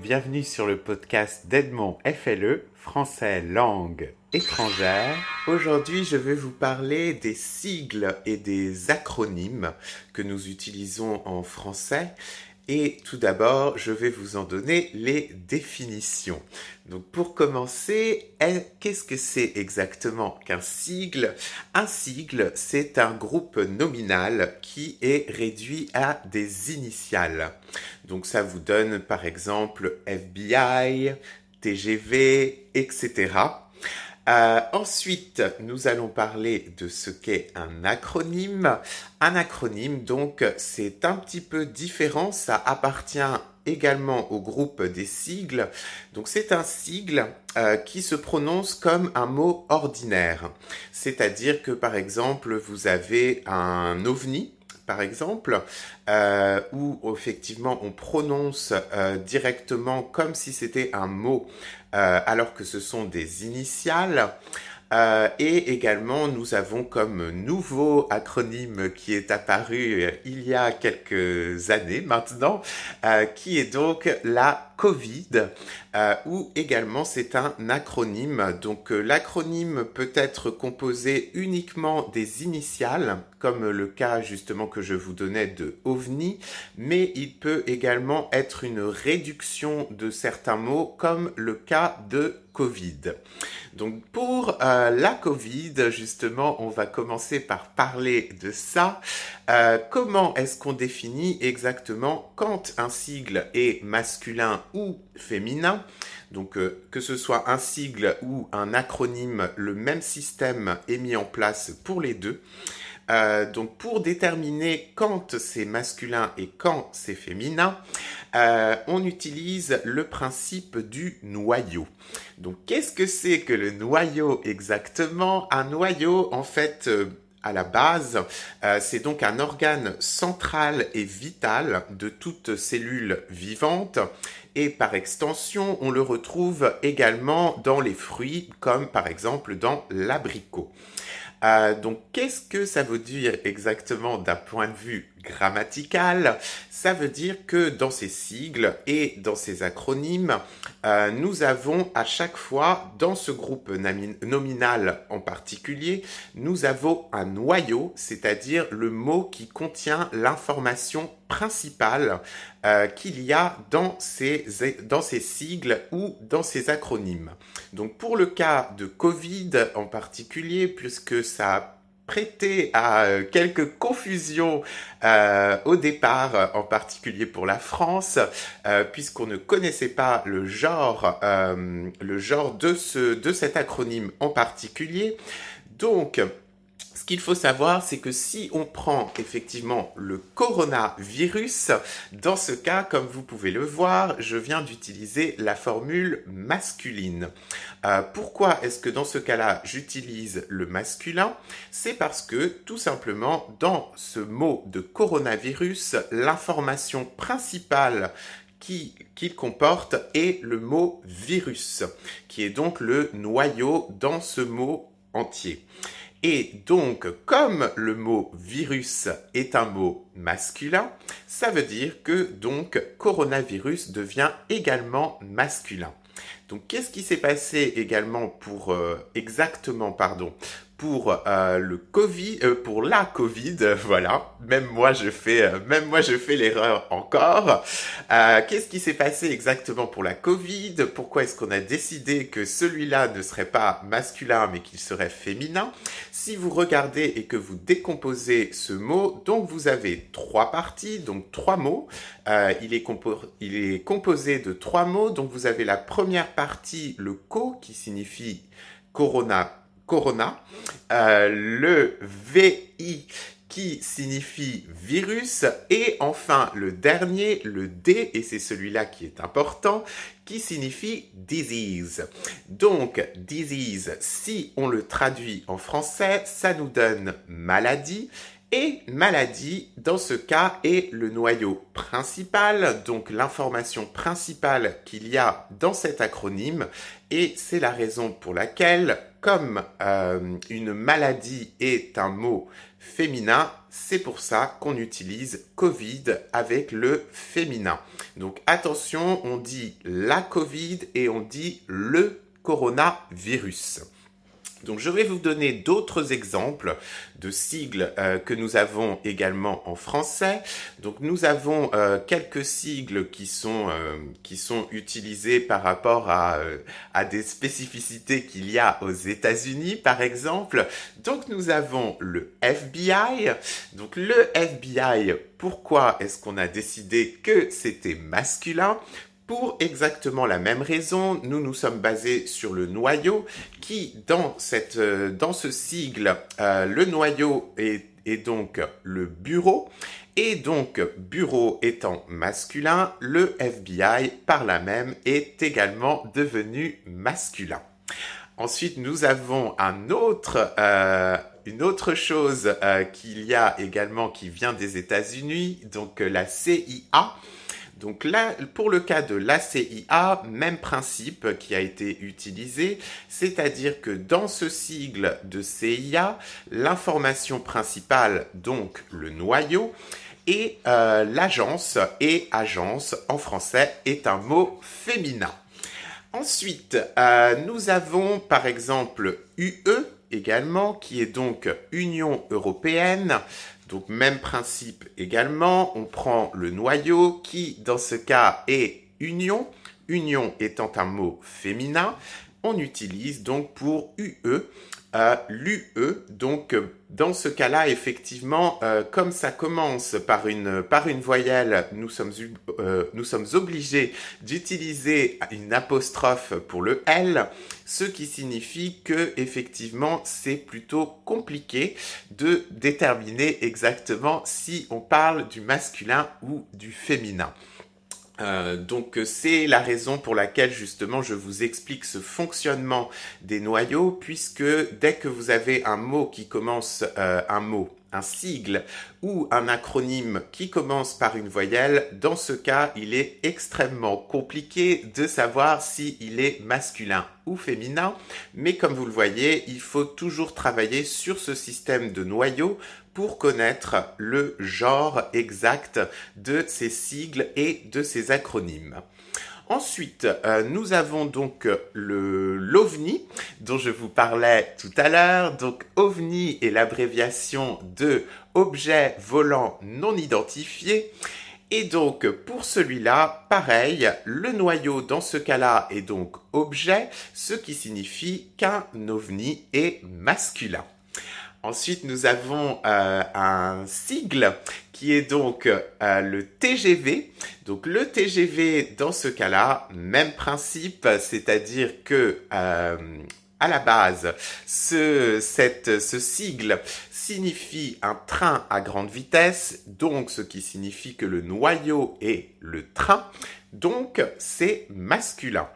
bienvenue sur le podcast d'Edmond FLE, français langue étrangère. Aujourd'hui, je vais vous parler des sigles et des acronymes que nous utilisons en français et tout d'abord, je vais vous en donner les définitions. Donc pour commencer, qu'est-ce que c'est exactement qu'un sigle? Un sigle, c'est un groupe nominal qui est réduit à des initiales. Donc ça vous donne par exemple FBI, TGV, etc. Euh, ensuite, nous allons parler de ce qu'est un acronyme. Un acronyme, donc, c'est un petit peu différent. Ça appartient également au groupe des sigles. Donc, c'est un sigle euh, qui se prononce comme un mot ordinaire. C'est-à-dire que, par exemple, vous avez un ovni par exemple, euh, où effectivement on prononce euh, directement comme si c'était un mot, euh, alors que ce sont des initiales. et également, nous avons comme nouveau acronyme qui est apparu il y a quelques années maintenant, qui est donc la Covid, euh, ou également c'est un acronyme. Donc euh, l'acronyme peut être composé uniquement des initiales, comme le cas justement que je vous donnais de OVNI, mais il peut également être une réduction de certains mots, comme le cas de Covid. Donc pour euh, la Covid, justement, on va commencer par parler de ça. comment est-ce qu'on définit exactement quand un sigle est masculin ou féminin. Donc euh, que ce soit un sigle ou un acronyme, le même système est mis en place pour les deux. Euh, donc pour déterminer quand c'est masculin et quand c'est féminin, euh, on utilise le principe du noyau. Donc qu'est-ce que c'est que le noyau exactement? Un noyau en fait à la base, euh, c'est donc un organe central et vital de toute cellule vivante et par extension, on le retrouve également dans les fruits comme par exemple dans l'abricot. Euh, donc, qu'est-ce que ça veut dire exactement d'un point de vue grammatical Ça veut dire que dans ces sigles et dans ces acronymes, euh, nous avons à chaque fois, dans ce groupe nominal en particulier, nous avons un noyau, c'est-à-dire le mot qui contient l'information principale euh, qu'il y a dans ces, dans ces sigles ou dans ces acronymes. Donc pour le cas de Covid en particulier, puisque ça prêté à euh, quelques confusions euh, au départ, en particulier pour la France, puisqu'on ne connaissait pas le genre, le genre de, ce, de cet acronyme en particulier. Donc, ce qu'il faut savoir, c'est que si on prend effectivement le coronavirus, dans ce cas, comme vous pouvez le voir, je viens d'utiliser la formule masculine. Euh, pourquoi est-ce que dans ce cas-là, j'utilise le masculin? C'est parce que tout simplement, dans ce mot de coronavirus, l'information principale qu'il comporte est le mot virus, qui est donc le noyau dans ce mot entier. Et donc, comme le mot virus est un mot masculin, ça veut dire que donc coronavirus devient également masculin. Donc, qu'est-ce qui s'est passé également pour euh, exactement, pardon, pour euh, le Covid, euh, pour la Covid, voilà. Même moi je fais, euh, même moi je fais l'erreur encore. Qu'est-ce qui s'est passé exactement pour la Covid? Pourquoi est-ce qu'on a décidé que celui-là ne serait pas masculin mais qu'il serait féminin? Si vous regardez et que vous décomposez ce mot, donc vous avez trois parties, donc trois mots. il, est il est composé de trois mots. Donc vous avez la première partie, le co, qui signifie corona corona, euh, le VI qui signifie virus, et enfin le dernier, le D, et c'est celui-là qui est important, qui signifie disease. Donc, disease, si on le traduit en français, ça nous donne maladie, et maladie, dans ce cas, est le noyau principal, donc l'information principale qu'il y a dans cet acronyme, et c'est la raison pour laquelle comme euh, une maladie est un mot féminin, c'est pour ça qu'on utilise Covid avec le féminin. Donc attention, on dit la Covid et on dit le coronavirus. Donc je vais vous donner d'autres exemples de sigles euh, que nous avons également en français. Donc nous avons euh, quelques sigles qui sont euh, qui sont utilisés par rapport à à des spécificités qu'il y a aux États-Unis par exemple. Donc nous avons le FBI. Donc le FBI, pourquoi est-ce qu'on a décidé que c'était masculin? Pour exactement la même raison, nous nous sommes basés sur le noyau qui, dans, cette, euh, dans ce sigle, euh, le noyau est, donc le bureau. Et donc, bureau étant masculin, le FBI, par la même, est également devenu masculin. Ensuite, nous avons un autre, euh, une autre chose qu'il y a également qui vient des États-Unis, donc la CIA. Donc là, pour le cas de l'ACIA, même principe qui a été utilisé, c'est-à-dire que dans ce sigle de CIA, l'information principale, donc le noyau, et euh, l'agence et agence en français est un mot féminin. Ensuite, euh, nous avons par exemple UE également, qui est donc Union européenne. Donc même principe également, on prend le noyau qui dans ce cas est union, union étant un mot féminin, on utilise donc pour UE l'UE. Donc dans ce cas-là, effectivement, euh, comme ça commence par une, par une voyelle, nous sommes, euh, nous sommes obligés d'utiliser une apostrophe pour le L, ce qui signifie que effectivement c'est plutôt compliqué de déterminer exactement si on parle du masculin ou du féminin. Euh, donc c'est la raison pour laquelle justement je vous explique ce fonctionnement des noyaux puisque dès que vous avez un mot qui commence euh, un mot un sigle ou un acronyme qui commence par une voyelle, dans ce cas, il est extrêmement compliqué de savoir s'il est masculin ou féminin, mais comme vous le voyez, il faut toujours travailler sur ce système de noyaux pour connaître le genre exact de ces sigles et de ces acronymes. Ensuite, euh, nous avons donc le l'OVNI dont je vous parlais tout à l'heure. Donc OVNI est l'abréviation de objet volant non identifié. Et donc pour celui-là, pareil, le noyau dans ce cas-là est donc objet, ce qui signifie qu'un ovni est masculin. Ensuite, nous avons euh, un sigle qui est donc euh, le TGV. Donc le TGV, dans ce cas-là, même principe, c'est-à-dire que euh, à la base, ce, ce sigle signifie un train à grande vitesse, donc ce qui signifie que le noyau est le train, donc c'est masculin.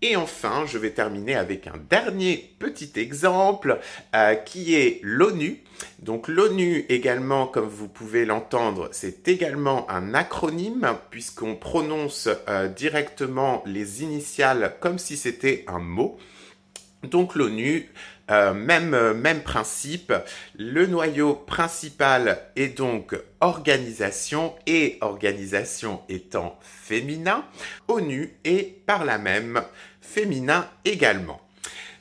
Et enfin, je vais terminer avec un dernier petit exemple euh, qui est l'ONU. Donc l'ONU également, comme vous pouvez l'entendre, c'est également un acronyme puisqu'on prononce euh, directement les initiales comme si c'était un mot. Donc l'ONU, euh, même, même principe, le noyau principal est donc organisation et organisation étant féminin, ONU est par la même féminin également.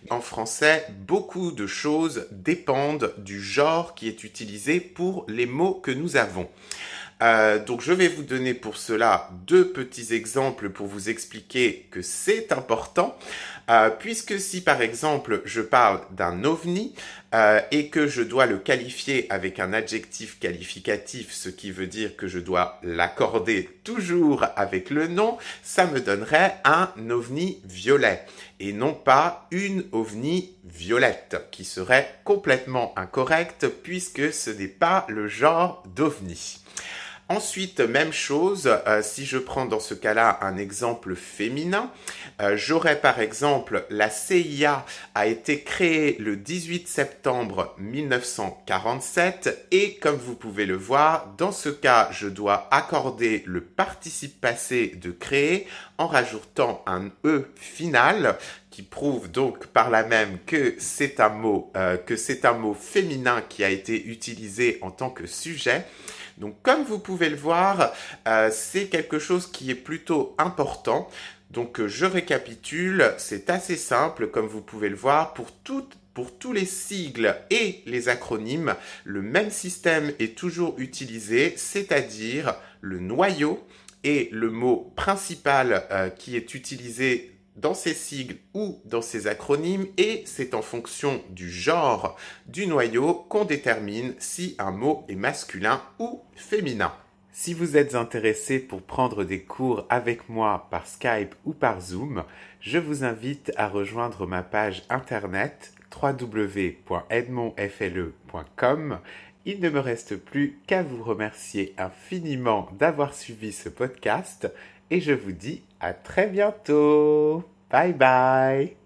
En français, beaucoup de choses dépendent du genre qui est utilisé pour les mots que nous avons. Euh, donc je vais vous donner pour cela deux petits exemples pour vous expliquer que c'est important, euh, puisque si par exemple je parle d'un ovni euh, et que je dois le qualifier avec un adjectif qualificatif, ce qui veut dire que je dois l'accorder toujours avec le nom, ça me donnerait un ovni violet et non pas une ovni violette, qui serait complètement incorrect puisque ce n'est pas le genre d'ovni. Ensuite, même chose, euh, si je prends dans ce cas-là un exemple féminin, euh, j'aurais par exemple la CIA a été créée le 18 septembre 1947 et comme vous pouvez le voir, dans ce cas, je dois accorder le participe passé de créer en rajoutant un E final qui prouve donc par là même que c'est un mot euh, que c'est un mot féminin qui a été utilisé en tant que sujet. Donc comme vous pouvez le voir, euh, c'est quelque chose qui est plutôt important. Donc euh, je récapitule, c'est assez simple comme vous pouvez le voir pour tous les sigles et les acronymes, le même système est toujours utilisé, c'est-à-dire le noyau et le mot principal euh, qui est utilisé dans ces sigles ou dans ces acronymes et c'est en fonction du genre du noyau qu'on détermine si un mot est masculin ou féminin. Si vous êtes intéressé pour prendre des cours avec moi par Skype ou par Zoom, je vous invite à rejoindre ma page internet www.edmondfle.com. Il ne me reste plus qu'à vous remercier infiniment d'avoir suivi ce podcast et je vous dis à très bientôt. Bye bye.